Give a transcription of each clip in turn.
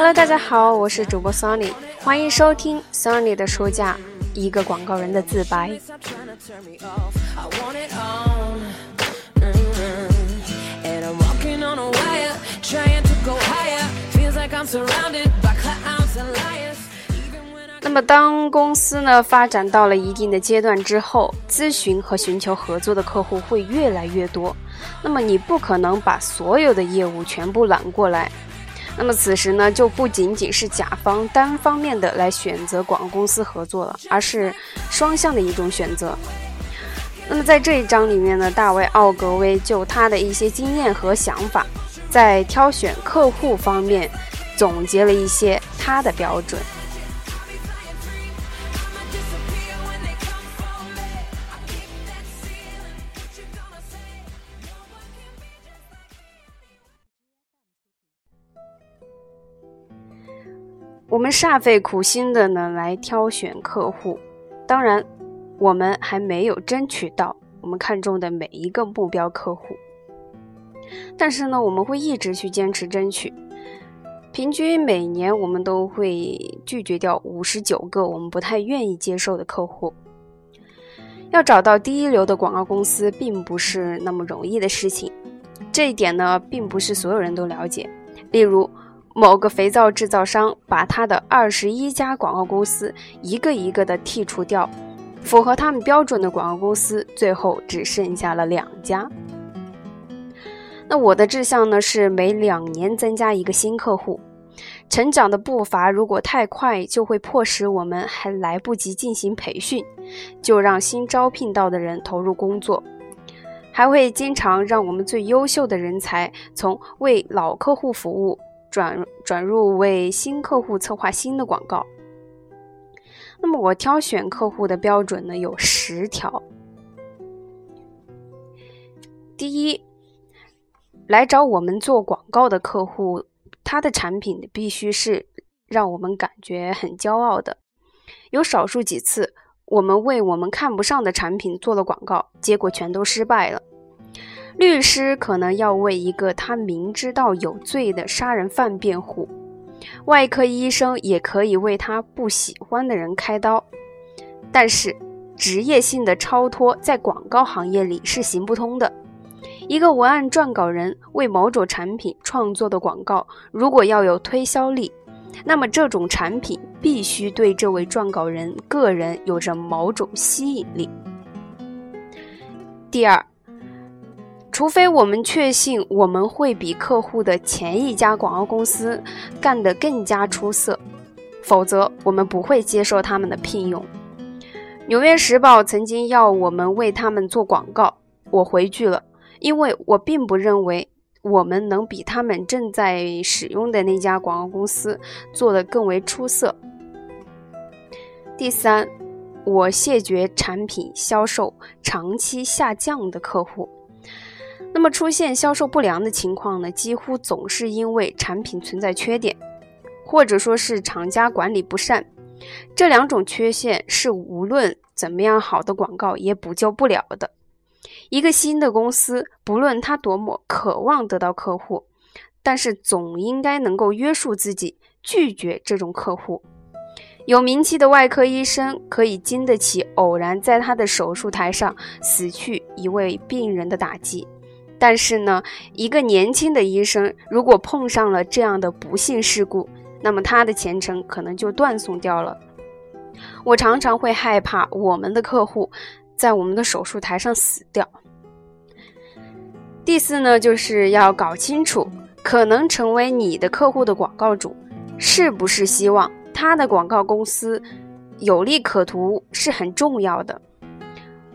Hello，大家好，我是主播 Sunny，欢迎收听 Sunny 的书架，一个广告人的自白。那么，当公司呢发展到了一定的阶段之后，咨询和寻求合作的客户会越来越多。那么，你不可能把所有的业务全部揽过来。那么此时呢，就不仅仅是甲方单方面的来选择广告公司合作了，而是双向的一种选择。那么在这一章里面呢，大卫奥格威就他的一些经验和想法，在挑选客户方面总结了一些他的标准。我们煞费苦心的呢来挑选客户，当然，我们还没有争取到我们看中的每一个目标客户。但是呢，我们会一直去坚持争取。平均每年我们都会拒绝掉五十九个我们不太愿意接受的客户。要找到第一流的广告公司，并不是那么容易的事情。这一点呢，并不是所有人都了解。例如。某个肥皂制造商把他的二十一家广告公司一个一个的剔除掉，符合他们标准的广告公司最后只剩下了两家。那我的志向呢是每两年增加一个新客户，成长的步伐如果太快，就会迫使我们还来不及进行培训，就让新招聘到的人投入工作，还会经常让我们最优秀的人才从为老客户服务。转转入为新客户策划新的广告。那么我挑选客户的标准呢有十条。第一，来找我们做广告的客户，他的产品必须是让我们感觉很骄傲的。有少数几次，我们为我们看不上的产品做了广告，结果全都失败了。律师可能要为一个他明知道有罪的杀人犯辩护，外科医生也可以为他不喜欢的人开刀，但是职业性的超脱在广告行业里是行不通的。一个文案撰稿人为某种产品创作的广告，如果要有推销力，那么这种产品必须对这位撰稿人个人有着某种吸引力。第二。除非我们确信我们会比客户的前一家广告公司干得更加出色，否则我们不会接受他们的聘用。纽约时报曾经要我们为他们做广告，我回拒了，因为我并不认为我们能比他们正在使用的那家广告公司做得更为出色。第三，我谢绝产品销售长期下降的客户。那么出现销售不良的情况呢，几乎总是因为产品存在缺点，或者说是厂家管理不善。这两种缺陷是无论怎么样好的广告也补救不了的。一个新的公司，不论他多么渴望得到客户，但是总应该能够约束自己，拒绝这种客户。有名气的外科医生可以经得起偶然在他的手术台上死去一位病人的打击。但是呢，一个年轻的医生如果碰上了这样的不幸事故，那么他的前程可能就断送掉了。我常常会害怕我们的客户在我们的手术台上死掉。第四呢，就是要搞清楚可能成为你的客户的广告主是不是希望他的广告公司有利可图是很重要的。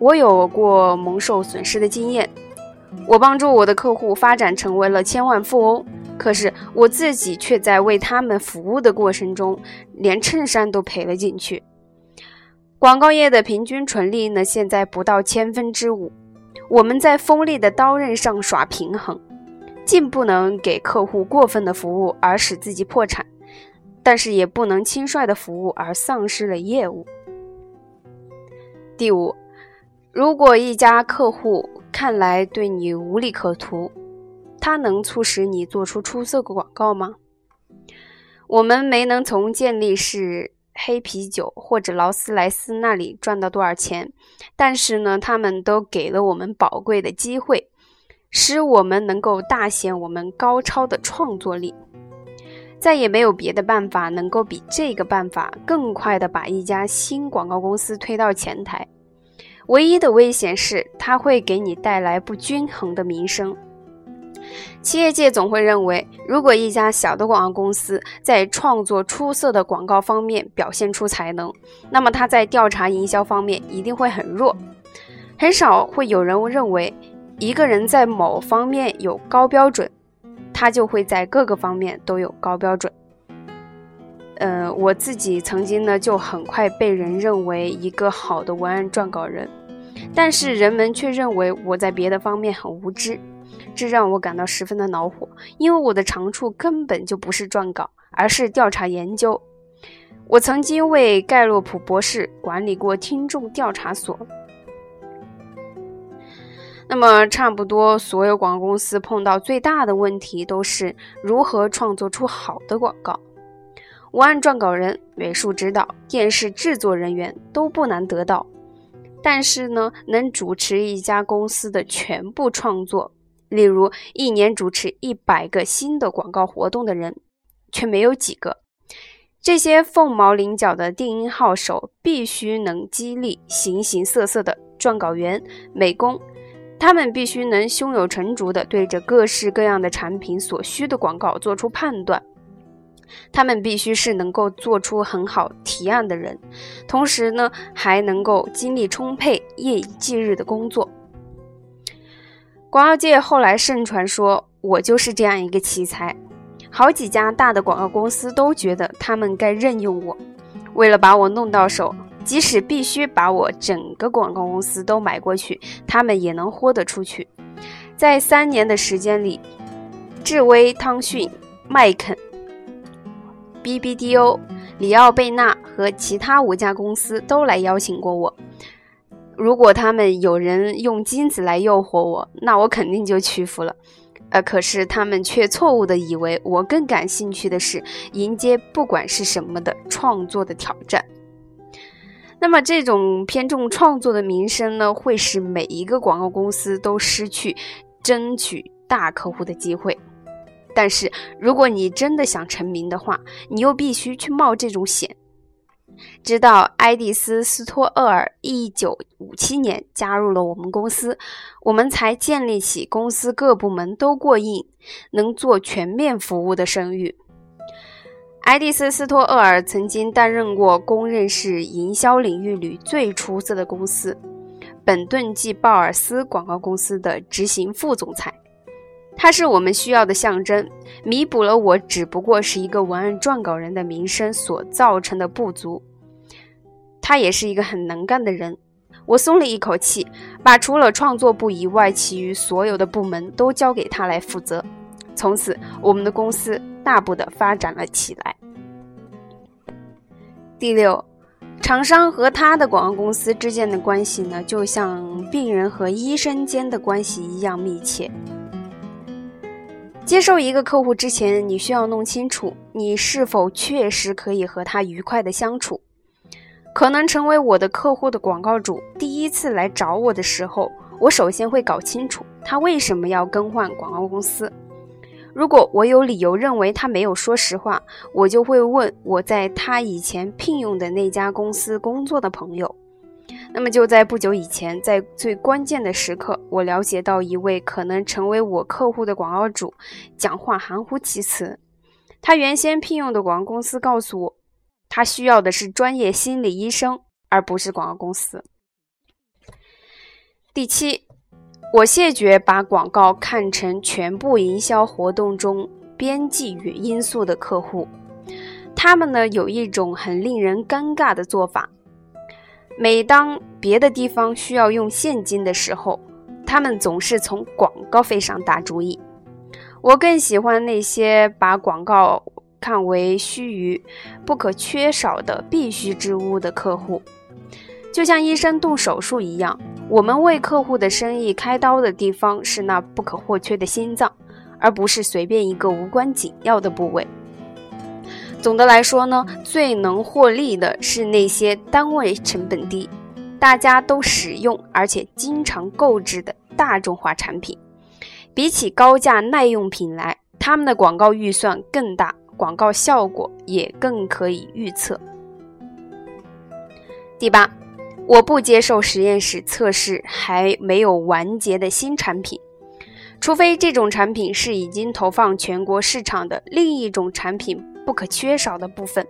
我有过蒙受损失的经验。我帮助我的客户发展成为了千万富翁，可是我自己却在为他们服务的过程中，连衬衫都赔了进去。广告业的平均纯利呢，现在不到千分之五。我们在锋利的刀刃上耍平衡，既不能给客户过分的服务而使自己破产，但是也不能轻率的服务而丧失了业务。第五，如果一家客户。看来对你无利可图，它能促使你做出出色的广告吗？我们没能从健力士、黑啤酒或者劳斯莱斯那里赚到多少钱，但是呢，他们都给了我们宝贵的机会，使我们能够大显我们高超的创作力。再也没有别的办法能够比这个办法更快地把一家新广告公司推到前台。唯一的危险是，它会给你带来不均衡的名声。企业界总会认为，如果一家小的广告公司在创作出色的广告方面表现出才能，那么它在调查营销方面一定会很弱。很少会有人认为，一个人在某方面有高标准，他就会在各个方面都有高标准。呃，我自己曾经呢，就很快被人认为一个好的文案撰稿人，但是人们却认为我在别的方面很无知。这让我感到十分的恼火，因为我的长处根本就不是撰稿，而是调查研究。我曾经为盖洛普博士管理过听众调查所。那么，差不多所有广告公司碰到最大的问题都是如何创作出好的广告。文案撰稿人、美术指导、电视制作人员都不难得到，但是呢，能主持一家公司的全部创作。例如，一年主持一百个新的广告活动的人，却没有几个。这些凤毛麟角的定音号手，必须能激励形形色色的撰稿员、美工，他们必须能胸有成竹地对着各式各样的产品所需的广告做出判断。他们必须是能够做出很好提案的人，同时呢，还能够精力充沛、夜以继日的工作。广告界后来盛传说我就是这样一个奇才，好几家大的广告公司都觉得他们该任用我。为了把我弄到手，即使必须把我整个广告公司都买过去，他们也能豁得出去。在三年的时间里，智威、汤逊、麦肯、BBDO、里奥贝纳和其他五家公司都来邀请过我。如果他们有人用金子来诱惑我，那我肯定就屈服了。呃，可是他们却错误的以为我更感兴趣的是迎接不管是什么的创作的挑战。那么这种偏重创作的名声呢，会使每一个广告公司都失去争取大客户的机会。但是如果你真的想成名的话，你又必须去冒这种险。直到埃蒂斯·斯托厄尔1957年加入了我们公司，我们才建立起公司各部门都过硬、能做全面服务的声誉。埃蒂斯·斯托厄尔曾经担任过公认是营销领域里最出色的公司——本顿季鲍尔斯广告公司的执行副总裁。他是我们需要的象征，弥补了我只不过是一个文案撰稿人的名声所造成的不足。他也是一个很能干的人，我松了一口气，把除了创作部以外，其余所有的部门都交给他来负责。从此，我们的公司大步的发展了起来。第六，厂商和他的广告公司之间的关系呢，就像病人和医生间的关系一样密切。接受一个客户之前，你需要弄清楚你是否确实可以和他愉快的相处。可能成为我的客户的广告主第一次来找我的时候，我首先会搞清楚他为什么要更换广告公司。如果我有理由认为他没有说实话，我就会问我在他以前聘用的那家公司工作的朋友。那么就在不久以前，在最关键的时刻，我了解到一位可能成为我客户的广告主，讲话含糊其辞。他原先聘用的广告公司告诉我，他需要的是专业心理医生，而不是广告公司。第七，我谢绝把广告看成全部营销活动中边际与因素的客户。他们呢，有一种很令人尴尬的做法。每当别的地方需要用现金的时候，他们总是从广告费上打主意。我更喜欢那些把广告看为须臾、不可缺少的必须之物的客户，就像医生动手术一样，我们为客户的生意开刀的地方是那不可或缺的心脏，而不是随便一个无关紧要的部位。总的来说呢，最能获利的是那些单位成本低、大家都使用而且经常购置的大众化产品。比起高价耐用品来，他们的广告预算更大，广告效果也更可以预测。第八，我不接受实验室测试还没有完结的新产品，除非这种产品是已经投放全国市场的另一种产品不可缺少的部分。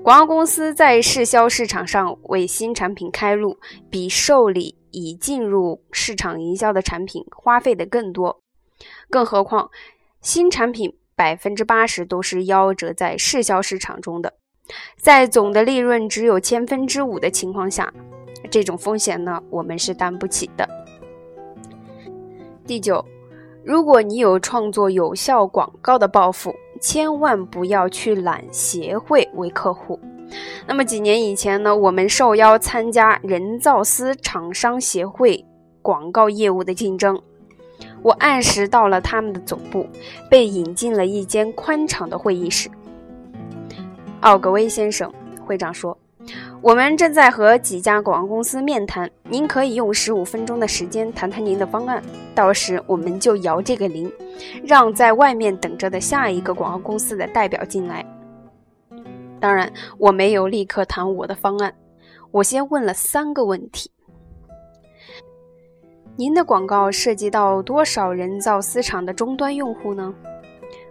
广告公司在试销市场上为新产品开路，比受理已进入市场营销的产品花费的更多。更何况，新产品百分之八十都是夭折在试销市场中的。在总的利润只有千分之五的情况下，这种风险呢，我们是担不起的。第九，如果你有创作有效广告的抱负，千万不要去揽协会为客户。那么几年以前呢，我们受邀参加人造丝厂商协会广告业务的竞争，我按时到了他们的总部，被引进了一间宽敞的会议室。奥格威先生，会长说：“我们正在和几家广告公司面谈，您可以用十五分钟的时间谈谈您的方案。到时我们就摇这个铃，让在外面等着的下一个广告公司的代表进来。当然，我没有立刻谈我的方案，我先问了三个问题：您的广告涉及到多少人造丝厂的终端用户呢？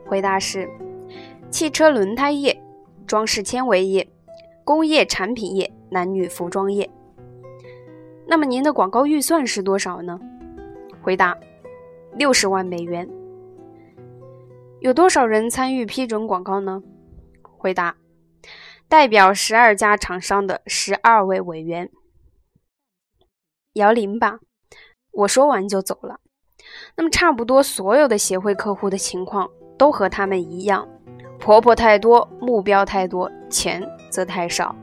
回答是：汽车轮胎业。”装饰纤维业、工业产品业、男女服装业。那么您的广告预算是多少呢？回答：六十万美元。有多少人参与批准广告呢？回答：代表十二家厂商的十二位委员。摇铃吧，我说完就走了。那么差不多所有的协会客户的情况都和他们一样。婆婆太多，目标太多，钱则太少。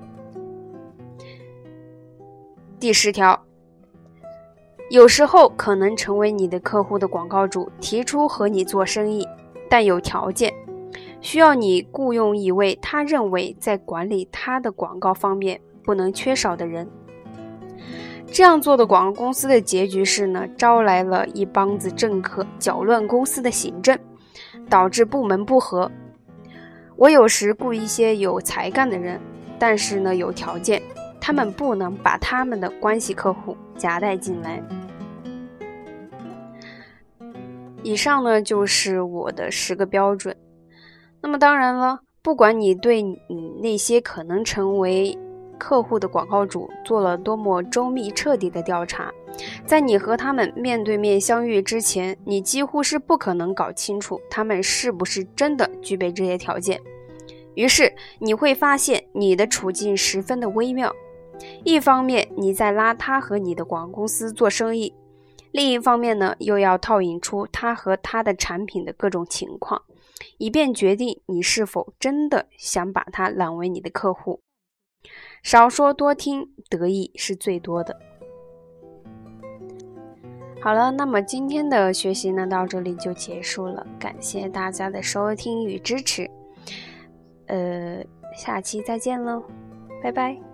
第十条，有时候可能成为你的客户的广告主提出和你做生意，但有条件，需要你雇佣一位他认为在管理他的广告方面不能缺少的人。这样做的广告公司的结局是呢，招来了一帮子政客，搅乱公司的行政，导致部门不和。我有时雇一些有才干的人，但是呢，有条件，他们不能把他们的关系客户夹带进来。以上呢就是我的十个标准。那么当然了，不管你对你那些可能成为客户的广告主做了多么周密彻底的调查。在你和他们面对面相遇之前，你几乎是不可能搞清楚他们是不是真的具备这些条件。于是你会发现你的处境十分的微妙：一方面你在拉他和你的广告公司做生意，另一方面呢又要套引出他和他的产品的各种情况，以便决定你是否真的想把他揽为你的客户。少说多听，得益是最多的。好了，那么今天的学习呢，到这里就结束了。感谢大家的收听与支持，呃，下期再见喽，拜拜。